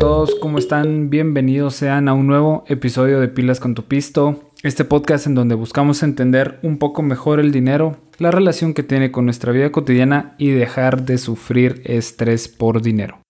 todos, ¿cómo están? Bienvenidos sean a un nuevo episodio de Pilas con tu Pisto, este podcast en donde buscamos entender un poco mejor el dinero, la relación que tiene con nuestra vida cotidiana y dejar de sufrir estrés por dinero.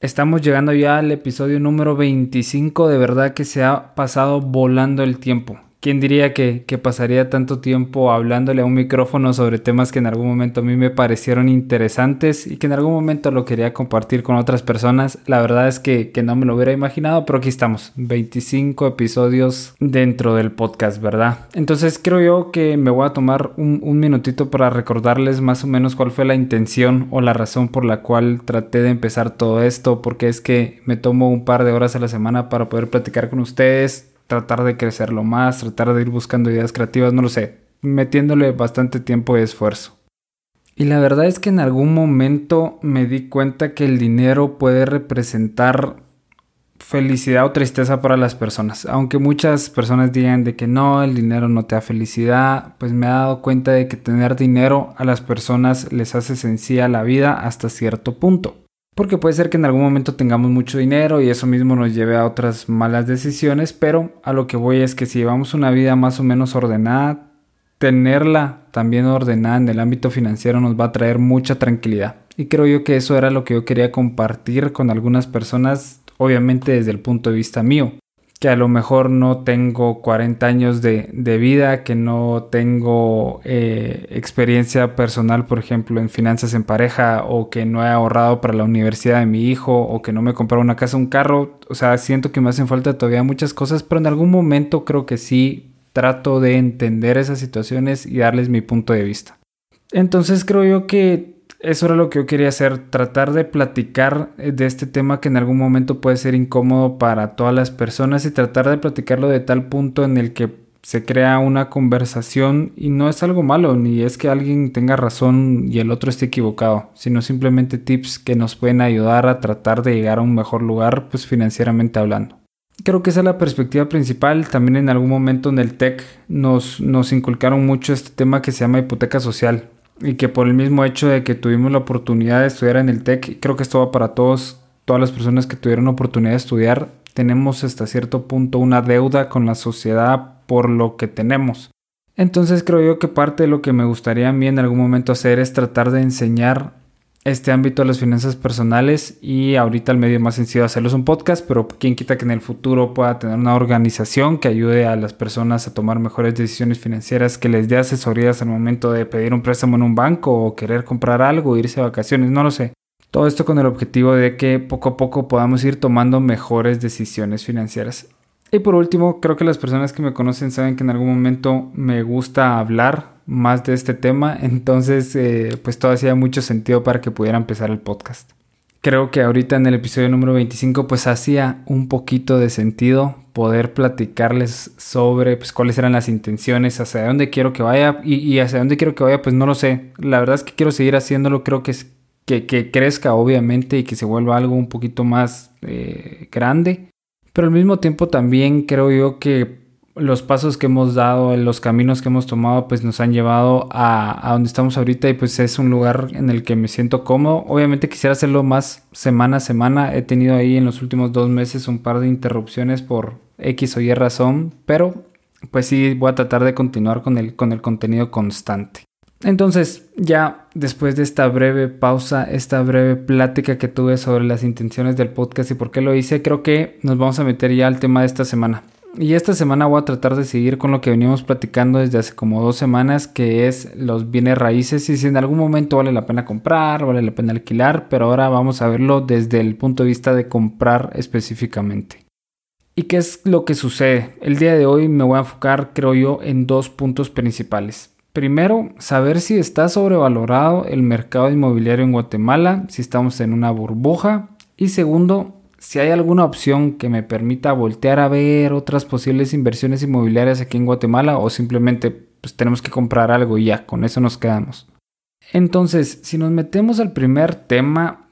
Estamos llegando ya al episodio número 25, de verdad que se ha pasado volando el tiempo. ¿Quién diría que, pasaría tanto tiempo hablándole a un micrófono sobre temas que en algún momento a mí me parecieron interesantes y que en algún momento lo quería compartir con otras personas? La verdad es que, no me lo hubiera imaginado, pero aquí estamos, 25 episodios dentro del podcast, ¿verdad? Entonces creo yo que me voy a tomar un, un minutito para recordarles más o menos cuál fue la intención o la razón por la cual traté de empezar todo esto, porque es que me tomo un par de horas a la semana para poder platicar con ustedes tratar de crecerlo más, tratar de ir buscando ideas creativas, no lo sé, metiéndole bastante tiempo y esfuerzo. Y la verdad es que en algún momento me di cuenta que el dinero puede representar felicidad o tristeza para las personas. Aunque muchas personas digan de que no, el dinero no te da felicidad, pues me he dado cuenta de que tener dinero a las personas les hace sencilla la vida hasta cierto punto. Porque puede ser que en algún momento tengamos mucho dinero y eso mismo nos lleve a otras malas decisiones, pero a lo que voy es que si llevamos una vida más o menos ordenada, tenerla también ordenada en el ámbito financiero nos va a traer mucha tranquilidad. Y creo yo que eso era lo que yo quería compartir con algunas personas, obviamente desde el punto de vista mío que a lo mejor no tengo 40 años de, vida, que no tengo eh, experiencia personal, por ejemplo, en finanzas en pareja, o que no he ahorrado para la universidad de mi hijo, o que no me he comprado una casa, un carro. O sea, siento que me hacen falta todavía muchas cosas, pero en algún momento creo que sí trato de entender esas situaciones y darles mi punto de vista. Entonces creo yo que eso era lo que yo quería hacer, tratar de platicar eh, de este tema que en algún momento puede ser incómodo para todas las personas y tratar de platicarlo de tal punto en el que se crea una conversación y no es algo malo, ni es que alguien tenga razón y el otro esté equivocado, sino simplemente tips que nos pueden ayudar a tratar de llegar a un mejor lugar, pues financieramente hablando. Creo que esa es la perspectiva principal. También en algún momento en el TEC nos, nos inculcaron mucho este tema que se llama hipoteca social y que por el mismo hecho de que tuvimos la oportunidad de estudiar en el TEC, creo que esto va para todos, todas las personas que tuvieron la oportunidad de estudiar, tenemos hasta cierto punto una deuda con la sociedad por lo que tenemos. Entonces creo yo que parte de lo que me gustaría a mí en algún momento hacer es tratar de enseñar este ámbito de las finanzas personales y ahorita el medio más sencillo hacerlo es un podcast, pero quien quita que en el futuro pueda tener una organización que ayude a las personas a tomar mejores decisiones financieras, que les dé asesorías al momento de pedir un préstamo en un banco o querer comprar algo, irse a vacaciones, no lo sé. Todo esto con el objetivo de que poco a poco podamos ir tomando mejores decisiones financieras. Y por último, creo que las personas que me conocen saben que en algún momento me gusta hablar más de este tema, entonces eh, pues todo hacía mucho sentido para que pudiera empezar el podcast. Creo que ahorita en el episodio número 25 pues hacía un poquito de sentido poder platicarles sobre pues cuáles eran las intenciones, hacia dónde quiero que vaya y, hacia dónde quiero que vaya pues no lo sé. La verdad es que quiero seguir haciéndolo, creo que, es, que, que crezca obviamente y que se vuelva algo un poquito más eh, grande. Pero al mismo tiempo también creo yo que los pasos que hemos dado, los caminos que hemos tomado, pues nos han llevado a, donde estamos ahorita y pues es un lugar en el que me siento cómodo. Obviamente quisiera hacerlo más semana a semana. He tenido ahí en los últimos dos meses un par de interrupciones por X o Y razón, pero pues sí voy a tratar de continuar con el, con el contenido constante. Entonces, ya después de esta breve pausa, esta breve plática que tuve sobre las intenciones del podcast y por qué lo hice, creo que nos vamos a meter ya al tema de esta semana. Y esta semana voy a tratar de seguir con lo que venimos platicando desde hace como dos semanas, que es los bienes raíces y si en algún momento vale la pena comprar, vale la pena alquilar, pero ahora vamos a verlo desde el punto de vista de comprar específicamente. ¿Y qué es lo que sucede? El día de hoy me voy a enfocar, creo yo, en dos puntos principales. Primero, saber si está sobrevalorado el mercado inmobiliario en Guatemala, si estamos en una burbuja. Y segundo, si hay alguna opción que me permita voltear a ver otras posibles inversiones inmobiliarias aquí en Guatemala o simplemente pues tenemos que comprar algo y ya, con eso nos quedamos. Entonces, si nos metemos al primer tema,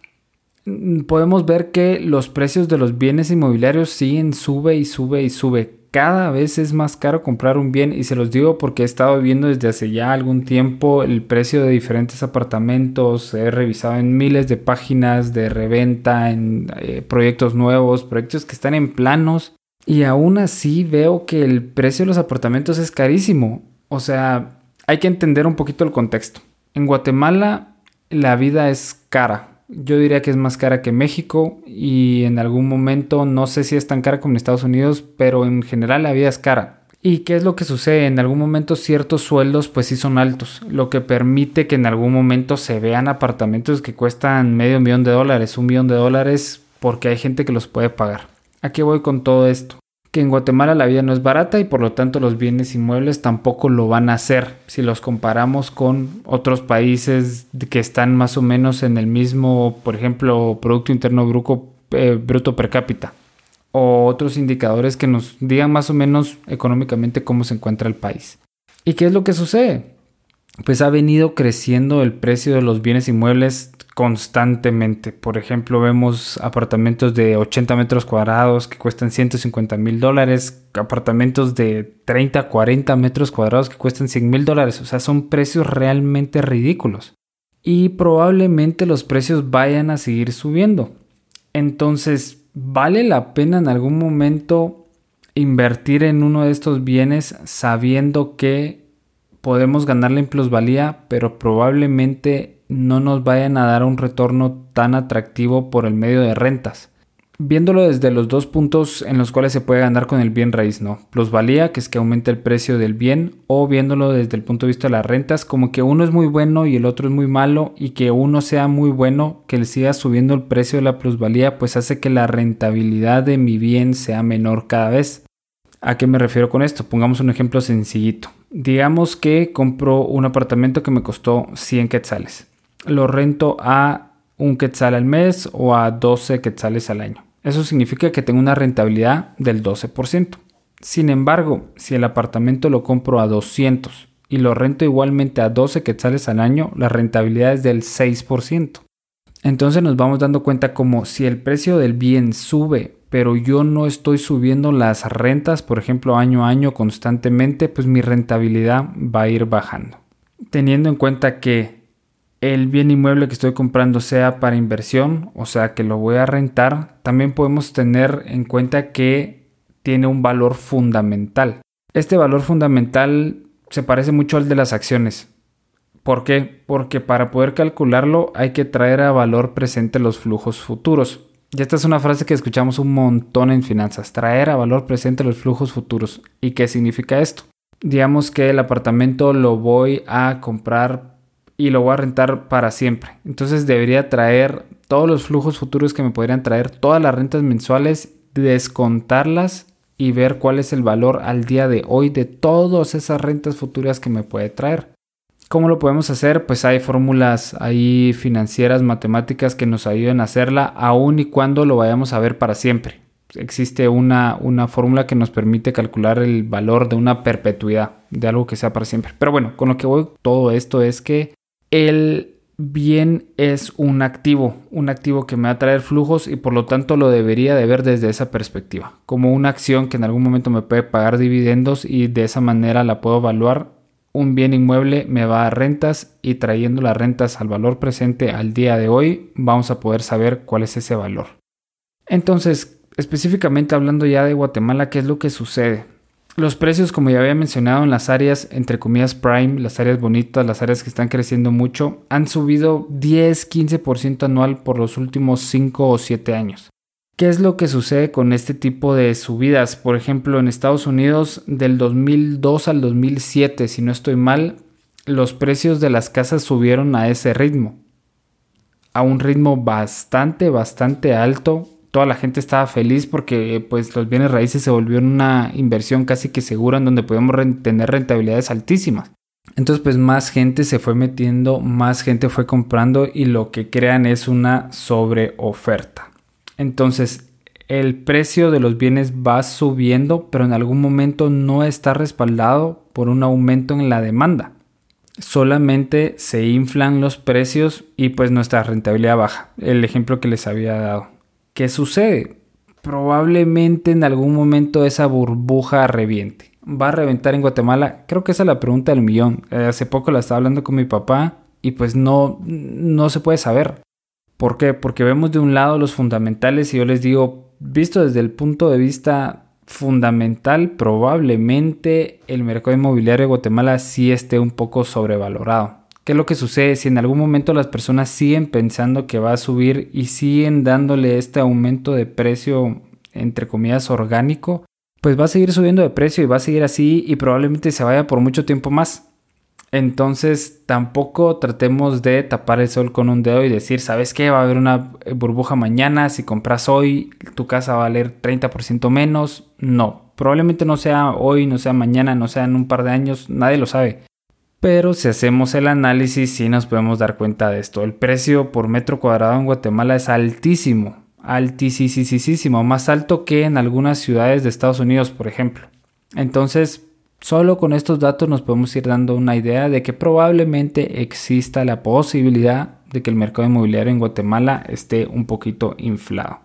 mm, podemos ver que los precios de los bienes inmobiliarios siguen sube y sube y sube. Cada vez es más caro comprar un bien y se los digo porque he estado viendo desde hace ya algún tiempo el precio de diferentes apartamentos, he revisado en miles de páginas de reventa, en eh, proyectos nuevos, proyectos que están en planos y aún así veo que el precio de los apartamentos es carísimo. O sea, hay que entender un poquito el contexto. En Guatemala la vida es cara, yo diría que es más cara que México y en algún momento no sé si es tan cara como en Estados Unidos, pero en general la vida es cara. ¿Y qué es lo que sucede? En algún momento ciertos sueldos pues sí son altos, lo que permite que en algún momento se vean apartamentos que cuestan medio millón de dólares, un millón de dólares, porque hay gente que los puede pagar. ¿A qué voy con todo esto? Que en Guatemala la vida no es barata y por lo tanto los bienes inmuebles tampoco lo van a hacer si los comparamos con otros países que están más o menos en el mismo, por ejemplo, Producto Interno Bruto, eh, bruto per cápita o otros indicadores que nos digan más o menos económicamente cómo se encuentra el país. ¿Y qué es lo que sucede? Pues ha venido creciendo el precio de los bienes inmuebles constantemente. Por ejemplo, vemos apartamentos de 80 metros cuadrados que cuestan 150 mil dólares, apartamentos de 30, 40 metros cuadrados que cuestan 100 mil dólares. O sea, son precios realmente ridículos. Y probablemente los precios vayan a seguir subiendo. Entonces, ¿vale la pena en algún momento invertir en uno de estos bienes sabiendo que podemos ganarle en plusvalía, pero probablemente no nos vayan a dar un retorno tan atractivo por el medio de rentas. Viéndolo desde los dos puntos en los cuales se puede ganar con el bien raíz, ¿no? Plusvalía, que es que aumenta el precio del bien, o viéndolo desde el punto de vista de las rentas, como que uno es muy bueno y el otro es muy malo, y que uno sea muy bueno, que le siga subiendo el precio de la plusvalía, pues hace que la rentabilidad de mi bien sea menor cada vez. ¿A qué me refiero con esto? Pongamos un ejemplo sencillito. Digamos que compro un apartamento que me costó 100 quetzales lo rento a un quetzal al mes o a 12 quetzales al año. Eso significa que tengo una rentabilidad del 12%. Sin embargo, si el apartamento lo compro a 200 y lo rento igualmente a 12 quetzales al año, la rentabilidad es del 6%. Entonces nos vamos dando cuenta como si el precio del bien sube, pero yo no estoy subiendo las rentas, por ejemplo, año a año constantemente, pues mi rentabilidad va a ir bajando. Teniendo en cuenta que el bien inmueble que estoy comprando sea para inversión, o sea que lo voy a rentar, también podemos tener en cuenta que tiene un valor fundamental. Este valor fundamental se parece mucho al de las acciones. ¿Por qué? Porque para poder calcularlo hay que traer a valor presente los flujos futuros. Y esta es una frase que escuchamos un montón en finanzas, traer a valor presente los flujos futuros. ¿Y qué significa esto? Digamos que el apartamento lo voy a comprar y lo voy a rentar para siempre. Entonces debería traer todos los flujos futuros que me podrían traer, todas las rentas mensuales, descontarlas y ver cuál es el valor al día de hoy de todas esas rentas futuras que me puede traer. ¿Cómo lo podemos hacer? Pues hay fórmulas ahí financieras, matemáticas que nos ayuden a hacerla aun y cuando lo vayamos a ver para siempre. Existe una, una fórmula que nos permite calcular el valor de una perpetuidad, de algo que sea para siempre. Pero bueno, con lo que voy todo esto es que el bien es un activo, un activo que me va a traer flujos y por lo tanto lo debería de ver desde esa perspectiva, como una acción que en algún momento me puede pagar dividendos y de esa manera la puedo evaluar. Un bien inmueble me va a rentas y trayendo las rentas al valor presente al día de hoy vamos a poder saber cuál es ese valor. Entonces, específicamente hablando ya de Guatemala, ¿qué es lo que sucede? Los precios, como ya había mencionado, en las áreas, entre comillas, prime, las áreas bonitas, las áreas que están creciendo mucho, han subido 10-15% anual por los últimos 5 o 7 años. ¿Qué es lo que sucede con este tipo de subidas? Por ejemplo, en Estados Unidos, del 2002 al 2007, si no estoy mal, los precios de las casas subieron a ese ritmo. A un ritmo bastante, bastante alto toda la gente estaba feliz porque pues los bienes raíces se volvieron una inversión casi que segura en donde podemos tener rentabilidades altísimas. Entonces pues más gente se fue metiendo, más gente fue comprando y lo que crean es una sobreoferta. Entonces el precio de los bienes va subiendo pero en algún momento no está respaldado por un aumento en la demanda. Solamente se inflan los precios y pues nuestra rentabilidad baja. El ejemplo que les había dado. ¿Qué sucede? probablemente en algún momento esa burbuja reviente. ¿Va a reventar en Guatemala? Creo que esa es la pregunta del millón. Eh, hace poco la estaba hablando con mi papá y pues no, no se puede saber. ¿Por qué? Porque vemos de un lado los fundamentales y yo les digo, visto desde el punto de vista fundamental, probablemente el mercado inmobiliario de Guatemala sí esté un poco sobrevalorado. ¿Qué es lo que sucede si en algún momento las personas siguen pensando que va a subir y siguen dándole este aumento de precio, entre comillas, orgánico? Pues va a seguir subiendo de precio y va a seguir así y probablemente se vaya por mucho tiempo más. Entonces tampoco tratemos de tapar el sol con un dedo y decir, ¿sabes qué? Va a haber una burbuja mañana, si compras hoy tu casa va a valer 30% menos. No, probablemente no sea hoy, no sea mañana, no sea en un par de años, nadie lo sabe. Pero si hacemos el análisis sí nos podemos dar cuenta de esto. El precio por metro cuadrado en Guatemala es altísimo, altísimo, más alto que en algunas ciudades de Estados Unidos, por ejemplo. Entonces, solo con estos datos nos podemos ir dando una idea de que probablemente exista la posibilidad de que el mercado inmobiliario en Guatemala esté un poquito inflado.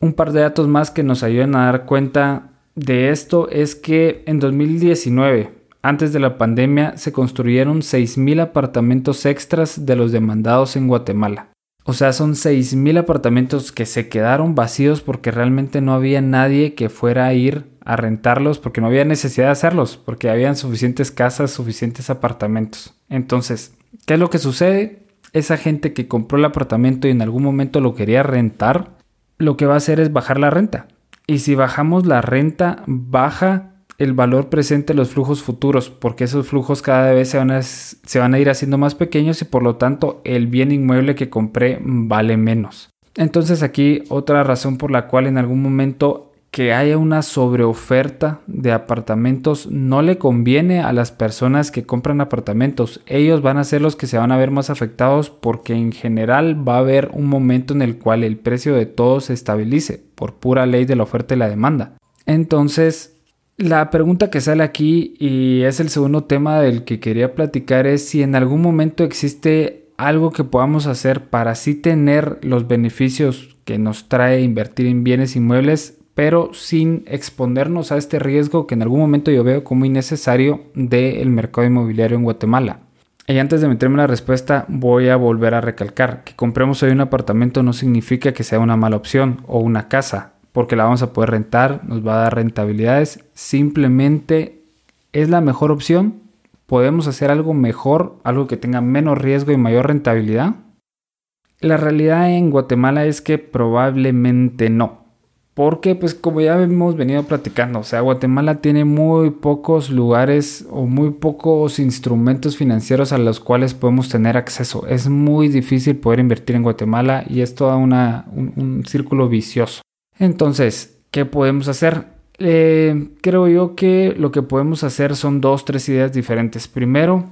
Un par de datos más que nos ayuden a dar cuenta de esto es que en 2019 antes de la pandemia se construyeron 6.000 apartamentos extras de los demandados en Guatemala. O sea, son 6.000 apartamentos que se quedaron vacíos porque realmente no había nadie que fuera a ir a rentarlos porque no había necesidad de hacerlos, porque habían suficientes casas, suficientes apartamentos. Entonces, ¿qué es lo que sucede? Esa gente que compró el apartamento y en algún momento lo quería rentar, lo que va a hacer es bajar la renta. Y si bajamos la renta, baja el valor presente de los flujos futuros, porque esos flujos cada vez se van, a, se van a ir haciendo más pequeños y por lo tanto el bien inmueble que compré vale menos. Entonces aquí otra razón por la cual en algún momento que haya una sobreoferta de apartamentos no le conviene a las personas que compran apartamentos. Ellos van a ser los que se van a ver más afectados porque en general va a haber un momento en el cual el precio de todo se estabilice por pura ley de la oferta y la demanda. Entonces, la pregunta que sale aquí y es el segundo tema del que quería platicar es si en algún momento existe algo que podamos hacer para así tener los beneficios que nos trae invertir en bienes inmuebles, pero sin exponernos a este riesgo que en algún momento yo veo como innecesario del mercado inmobiliario en Guatemala. Y antes de meterme en la respuesta, voy a volver a recalcar que compremos hoy un apartamento no significa que sea una mala opción o una casa porque la vamos a poder rentar, nos va a dar rentabilidades, simplemente es la mejor opción. ¿Podemos hacer algo mejor, algo que tenga menos riesgo y mayor rentabilidad? La realidad en Guatemala es que probablemente no. Porque, pues como ya hemos venido platicando, o sea, Guatemala tiene muy pocos lugares o muy pocos instrumentos financieros a los cuales podemos tener acceso. Es muy difícil poder invertir en Guatemala y es todo una, un círculo vicioso. Entonces, ¿qué podemos hacer? Eh, creo yo que lo que podemos hacer son dos, tres ideas diferentes. Primero,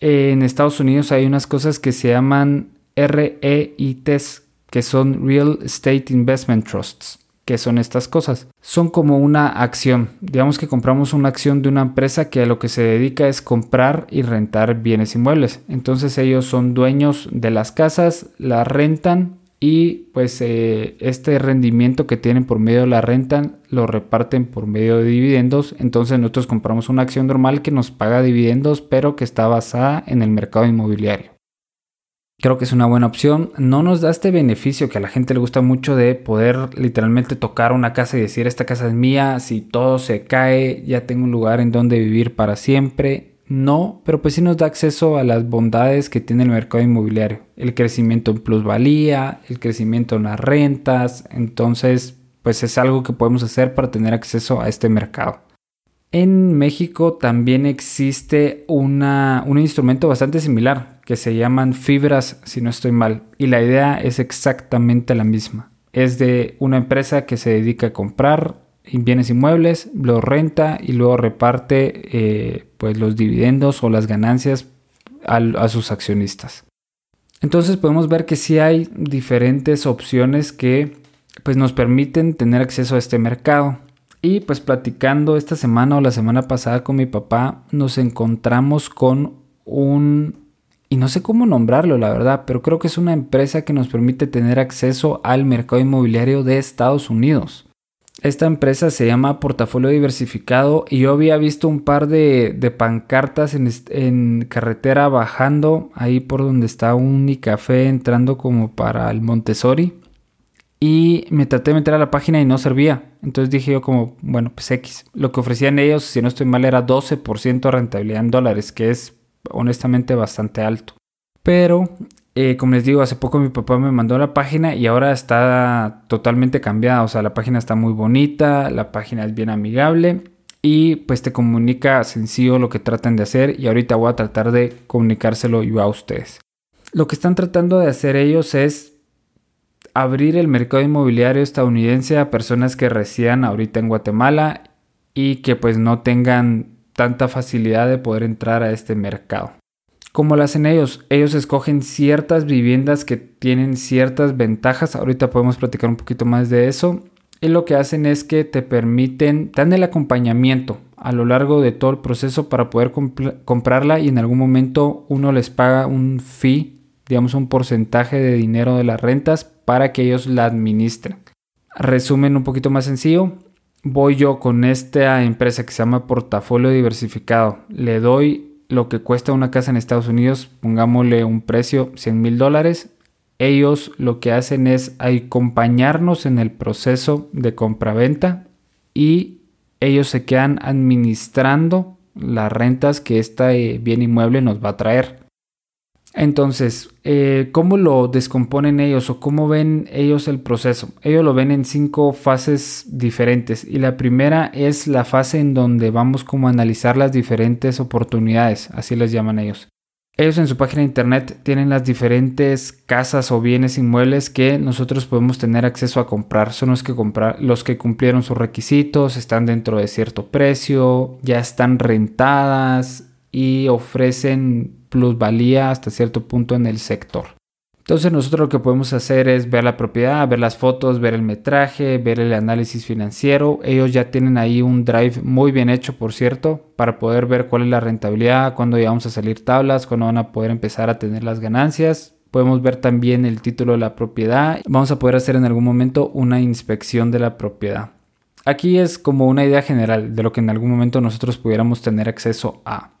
en Estados Unidos hay unas cosas que se llaman REITs, que son Real Estate Investment Trusts. ¿Qué son estas cosas? Son como una acción. Digamos que compramos una acción de una empresa que a lo que se dedica es comprar y rentar bienes inmuebles. Entonces ellos son dueños de las casas, las rentan y pues eh, este rendimiento que tienen por medio de la renta lo reparten por medio de dividendos. Entonces nosotros compramos una acción normal que nos paga dividendos pero que está basada en el mercado inmobiliario. Creo que es una buena opción. No nos da este beneficio que a la gente le gusta mucho de poder literalmente tocar una casa y decir esta casa es mía, si todo se cae ya tengo un lugar en donde vivir para siempre no, pero pues sí nos da acceso a las bondades que tiene el mercado inmobiliario. El crecimiento en plusvalía, el crecimiento en las rentas. Entonces, pues es algo que podemos hacer para tener acceso a este mercado. En México también existe una, un instrumento bastante similar que se llaman fibras, si no estoy mal. Y la idea es exactamente la misma. Es de una empresa que se dedica a comprar, bienes inmuebles, lo renta y luego reparte eh, pues los dividendos o las ganancias a, sus accionistas. Entonces podemos ver que sí hay diferentes opciones que pues nos permiten tener acceso a este mercado. Y pues platicando esta semana o la semana pasada con mi papá nos encontramos con un y no sé cómo nombrarlo la verdad, pero creo que es una empresa que nos permite tener acceso al mercado inmobiliario de Estados Unidos. Esta empresa se llama Portafolio Diversificado y yo había visto un par de, pancartas en, en, carretera bajando ahí por donde está un café entrando como para el Montessori y me traté de meter a la página y no servía. Entonces dije yo como, bueno, pues X. Lo que ofrecían ellos, si no estoy mal, era 12% de rentabilidad en dólares, que es honestamente bastante alto. Pero, eh, como les digo, hace poco mi papá me mandó la página y ahora está totalmente cambiada. O sea, la página está muy bonita, la página es bien amigable y pues te comunica sencillo lo que tratan de hacer y ahorita voy a tratar de comunicárselo yo a ustedes. Lo que están tratando de hacer ellos es abrir el mercado inmobiliario estadounidense a personas que residan ahorita en Guatemala y que pues no tengan tanta facilidad de poder entrar a este mercado. ¿Cómo lo hacen ellos? Ellos escogen ciertas viviendas que tienen ciertas ventajas. Ahorita podemos platicar un poquito más de eso. Y lo que hacen es que te permiten, dan el acompañamiento a lo largo de todo el proceso para poder comprarla y en algún momento uno les paga un fee digamos, un porcentaje de dinero de las rentas para que ellos la administren. Resumen un poquito más sencillo. Voy yo con esta empresa que se llama Portafolio Diversificado. Le doy lo que cuesta una casa en Estados Unidos, pongámosle un precio 100 mil dólares. Ellos lo que hacen es acompañarnos en el proceso de compra-venta y ellos se quedan administrando las rentas que este bien inmueble nos va a traer. Entonces, eh, ¿cómo lo descomponen ellos o cómo ven ellos el proceso? Ellos lo ven en cinco fases diferentes y la primera es la fase en donde vamos como a analizar las diferentes oportunidades, así les llaman ellos. Ellos en su página de internet tienen las diferentes casas o bienes inmuebles que nosotros podemos tener acceso a comprar. Son los que, comprar, los que cumplieron sus requisitos, están dentro de cierto precio, ya están rentadas y ofrecen plusvalía hasta cierto punto en el sector. Entonces nosotros lo que podemos hacer es ver la propiedad, ver las fotos, ver el metraje, ver el análisis financiero. Ellos ya tienen ahí un drive muy bien hecho, por cierto, para poder ver cuál es la rentabilidad, cuándo ya vamos a salir tablas, cuándo van a poder empezar a tener las ganancias. Podemos ver también el título de la propiedad. Vamos a poder hacer en algún momento una inspección de la propiedad. Aquí es como una idea general de lo que en algún momento nosotros pudiéramos tener acceso a.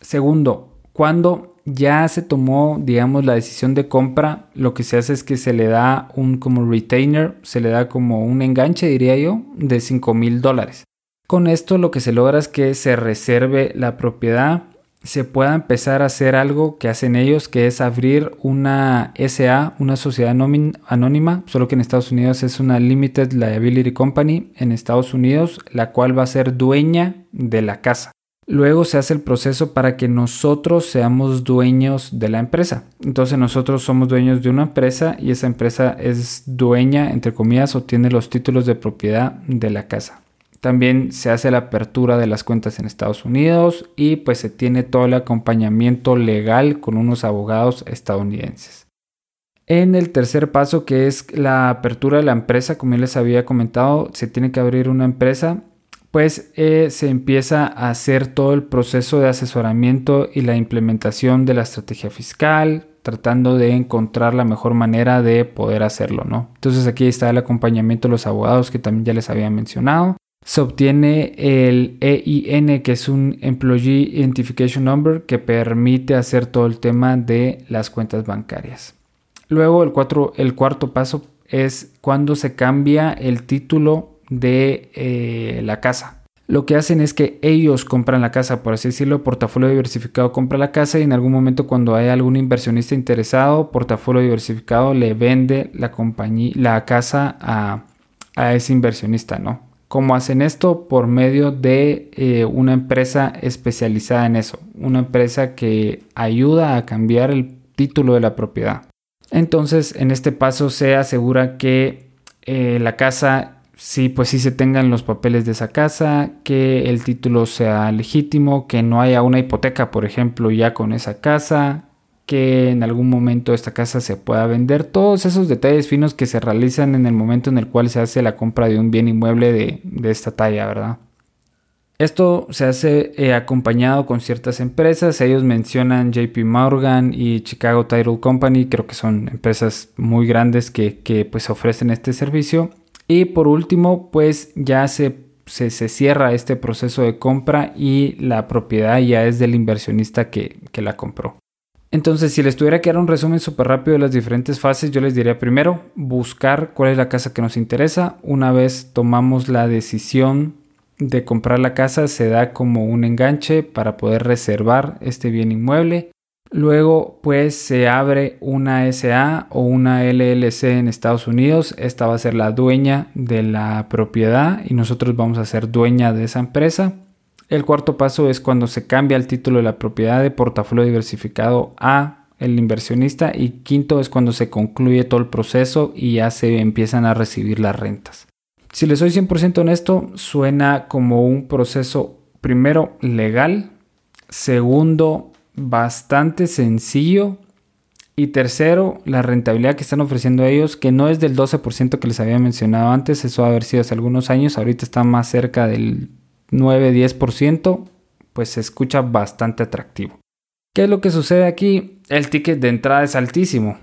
Segundo, cuando ya se tomó, digamos, la decisión de compra, lo que se hace es que se le da un como retainer, se le da como un enganche, diría yo, de 5 mil dólares. Con esto lo que se logra es que se reserve la propiedad, se pueda empezar a hacer algo que hacen ellos, que es abrir una SA, una sociedad anónima, solo que en Estados Unidos es una Limited Liability Company en Estados Unidos, la cual va a ser dueña de la casa. Luego se hace el proceso para que nosotros seamos dueños de la empresa. Entonces nosotros somos dueños de una empresa y esa empresa es dueña, entre comillas, o tiene los títulos de propiedad de la casa. También se hace la apertura de las cuentas en Estados Unidos y pues se tiene todo el acompañamiento legal con unos abogados estadounidenses. En el tercer paso, que es la apertura de la empresa, como les había comentado, se tiene que abrir una empresa pues se empieza a hacer todo el proceso de asesoramiento y la implementación de la estrategia fiscal, tratando de encontrar la mejor manera de poder hacerlo, ¿no? Entonces aquí está el acompañamiento de los abogados que también ya les había mencionado. Se obtiene el EIN, que es un Employee Identification Number, que permite hacer todo el tema de las cuentas bancarias. Luego el, el cuarto paso es cuando se cambia el título de eh, la casa. Lo que hacen es que ellos compran la casa, por así decirlo, portafolio diversificado compra la casa y en algún momento cuando hay algún inversionista interesado, portafolio diversificado le vende la compañía, la casa a, ese inversionista, ¿no? ¿Cómo hacen esto? Por medio de eh, una empresa especializada en eso, una empresa que ayuda a cambiar el título de la propiedad. Entonces, en este paso se asegura que eh, la casa sí, pues sí se tengan los papeles de esa casa, que el título sea legítimo, que no haya una hipoteca, por ejemplo, ya con esa casa, que en algún momento esta casa se pueda vender, todos esos detalles finos que se realizan en el momento en el cual se hace la compra de un bien inmueble de, esta talla, ¿verdad? Esto se hace eh, acompañado con ciertas empresas, ellos mencionan JP Morgan y Chicago Title Company, creo que son empresas muy grandes que, que pues ofrecen este servicio Y por último, pues ya se, se, cierra este proceso de compra y la propiedad ya es del inversionista que, que la compró. Entonces, si les tuviera que dar un resumen súper rápido de las diferentes fases, yo les diría primero buscar cuál es la casa que nos interesa. Una vez tomamos la decisión de comprar la casa, se da como un enganche para poder reservar este bien inmueble. Luego, pues se abre una SA o una LLC en Estados Unidos. Esta va a ser la dueña de la propiedad y nosotros vamos a ser dueña de esa empresa. El cuarto paso es cuando se cambia el título de la propiedad de portafolio diversificado a el inversionista y quinto es cuando se concluye todo el proceso y ya se empiezan a recibir las rentas. Si les soy 100% honesto, suena como un proceso primero legal, segundo bastante sencillo y tercero, la rentabilidad que están ofreciendo ellos, que no es del 12% que les había mencionado antes, eso va a haber sido hace algunos años, ahorita está más cerca del 9-10%, pues se escucha bastante atractivo. ¿Qué es lo que sucede aquí? El ticket de entrada es altísimo.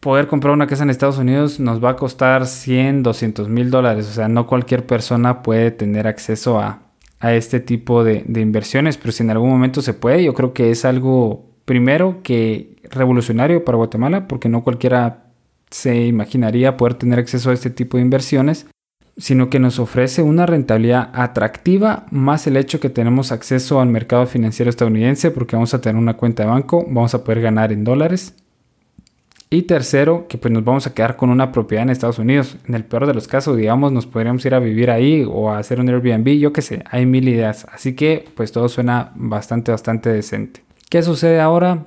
Poder comprar una casa en Estados Unidos nos va a costar 100, 200 mil dólares. O sea, no cualquier persona puede tener acceso a, este tipo de, de, inversiones, pero si en algún momento se puede, yo creo que es algo primero que revolucionario para Guatemala, porque no cualquiera se imaginaría poder tener acceso a este tipo de inversiones sino que nos ofrece una rentabilidad atractiva más el hecho que tenemos acceso al mercado financiero estadounidense porque vamos a tener una cuenta de banco, vamos a poder ganar en dólares. Y tercero, que pues nos vamos a quedar con una propiedad en Estados Unidos. En el peor de los casos, digamos, nos podríamos ir a vivir ahí o a hacer un Airbnb, yo qué sé, hay mil ideas. Así que pues todo suena bastante, bastante decente. ¿Qué sucede ahora?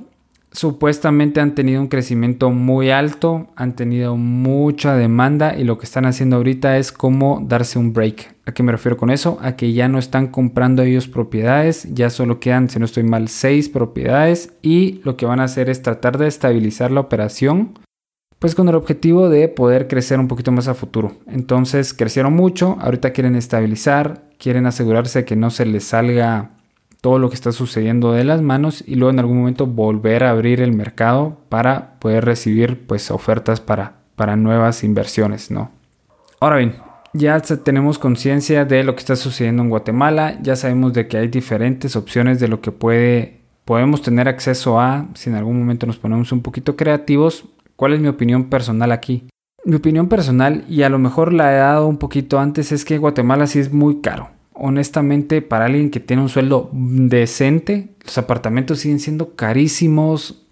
Supuestamente han tenido un crecimiento muy alto, han tenido mucha demanda y lo que están haciendo ahorita es como darse un break. ¿A qué me refiero con eso? A que ya no están comprando ellos propiedades, ya solo quedan, si no estoy mal, seis propiedades y lo que van a hacer es tratar de estabilizar la operación, pues con el objetivo de poder crecer un poquito más a futuro. Entonces crecieron mucho, ahorita quieren estabilizar, quieren asegurarse que no se les salga todo lo que está sucediendo de las manos y luego en algún momento volver a abrir el mercado para poder recibir pues ofertas para, para nuevas inversiones, ¿no? Ahora bien, ya tenemos conciencia de lo que está sucediendo en Guatemala, ya sabemos de que hay diferentes opciones de lo que puede podemos tener acceso a si en algún momento nos ponemos un poquito creativos. ¿Cuál es mi opinión personal aquí? Mi opinión personal, y a lo mejor la he dado un poquito antes, es que Guatemala sí es muy caro honestamente, para alguien que tiene un sueldo decente, los apartamentos siguen siendo carísimos.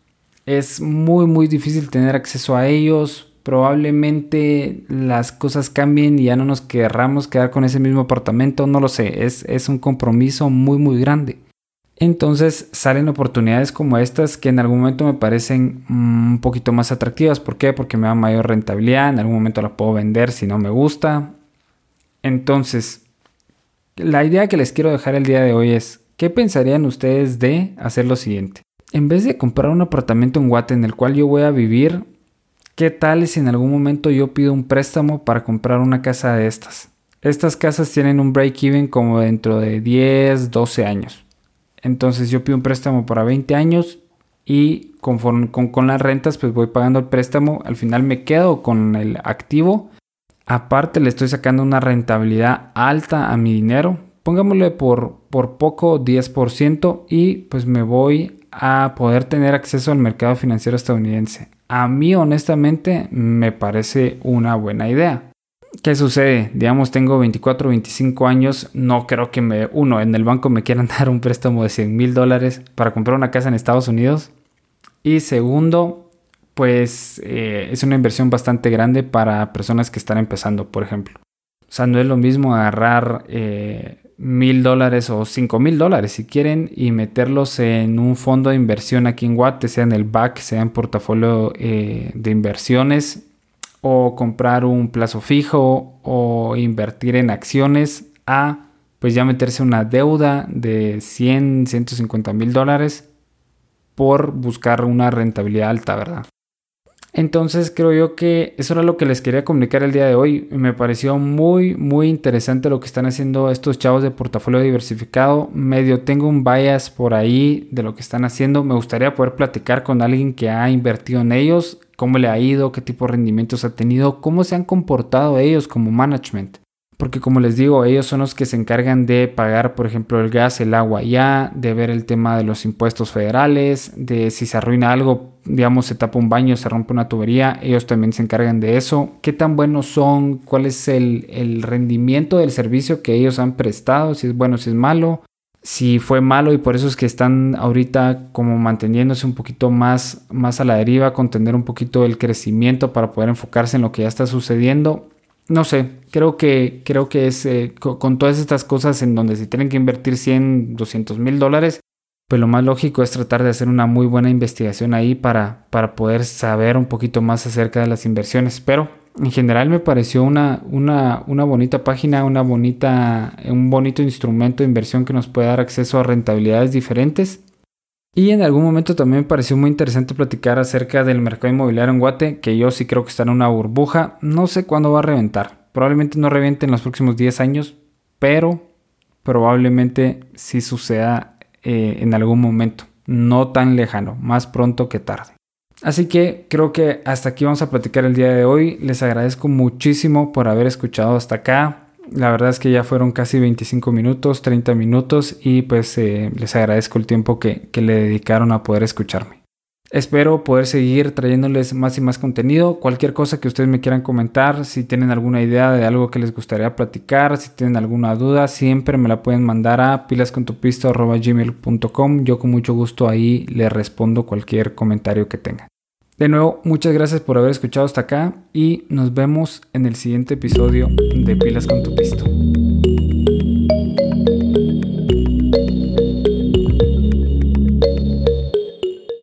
Es muy, muy difícil tener acceso a ellos. Probablemente las cosas cambien y ya no nos querramos quedar con ese mismo apartamento. No lo sé. Es, es un compromiso muy, muy grande. Entonces salen oportunidades como estas que en algún momento me parecen mm, un poquito más atractivas. ¿Por qué? Porque me da mayor rentabilidad. En algún momento la puedo vender si no me gusta. Entonces, la idea que les quiero dejar el día de hoy es, ¿qué pensarían ustedes de hacer lo siguiente? En vez de comprar un apartamento en Guate en el cual yo voy a vivir, ¿qué tal si en algún momento yo pido un préstamo para comprar una casa de estas? Estas casas tienen un break-even como dentro de 10, 12 años. Entonces yo pido un préstamo para 20 años y conforme, con, con las rentas pues voy pagando el préstamo. Al final me quedo con el activo Aparte le estoy sacando una rentabilidad alta a mi dinero. Pongámosle por, por poco 10% y pues me voy a poder tener acceso al mercado financiero estadounidense. A mí honestamente me parece una buena idea. ¿Qué sucede? Digamos, tengo 24 o 25 años, no creo que me, uno, en el banco me quieran dar un préstamo de 100 mil dólares para comprar una casa en Estados Unidos. Y segundo, pues eh, es una inversión bastante grande para personas que están empezando, por ejemplo. O sea, no es lo mismo agarrar eh, mil dólares o cinco mil dólares si quieren y meterlos en un fondo de inversión aquí en Guate, sea en el BAC, sea en portafolio eh, de inversiones o comprar un plazo fijo o invertir en acciones a pues ya meterse una deuda de 100, 150 mil dólares por buscar una rentabilidad alta, ¿verdad? Entonces creo yo que eso era lo que les quería comunicar el día de hoy. Me pareció muy, muy interesante lo que están haciendo estos chavos de portafolio diversificado. Medio tengo un bias por ahí de lo que están haciendo. Me gustaría poder platicar con alguien que ha invertido en ellos. cómo le ha ido, qué tipo de rendimientos ha tenido, cómo se han comportado ellos como management. Porque como les digo, ellos son los que se encargan de pagar, por ejemplo, el gas, el agua ya, de ver el tema de los impuestos federales, de si se arruina algo, digamos, se tapa un baño, se rompe una tubería, ellos también se encargan de eso. ¿Qué tan buenos son? ¿Cuál es el, rendimiento del servicio que ellos han prestado? Si es bueno, si es malo. Si fue malo y por eso es que están ahorita como manteniéndose un poquito más, más a la deriva, contener un poquito el crecimiento para poder enfocarse en lo que ya está sucediendo no sé, creo que, creo que es eh, con, todas estas cosas en donde se tienen que invertir 100, 200 mil dólares, pues lo más lógico es tratar de hacer una muy buena investigación ahí para, para poder saber un poquito más acerca de las inversiones. Pero en general me pareció una, una, una bonita página, una bonita, un bonito instrumento de inversión que nos puede dar acceso a rentabilidades diferentes. Y en algún momento también me pareció muy interesante platicar acerca del mercado inmobiliario en Guate, que yo sí creo que está en una burbuja. No sé cuándo va a reventar. Probablemente no reviente en los próximos 10 años, pero probablemente sí suceda eh, en algún momento. No tan lejano, más pronto que tarde. Así que creo que hasta aquí vamos a platicar el día de hoy. Les agradezco muchísimo por haber escuchado hasta acá. La verdad es que ya fueron casi 25 minutos, 30 minutos y pues eh, les agradezco el tiempo que, que le dedicaron a poder escucharme. Espero poder seguir trayéndoles más y más contenido. Cualquier cosa que ustedes me quieran comentar, si tienen alguna idea de algo que les gustaría platicar, si tienen alguna duda, siempre me la pueden mandar a pilascontupisto.gmail.com. Yo con mucho gusto ahí les respondo cualquier comentario que tengan. De nuevo, muchas gracias por haber escuchado hasta acá y nos vemos en el siguiente episodio de Pilas con tu Pisto.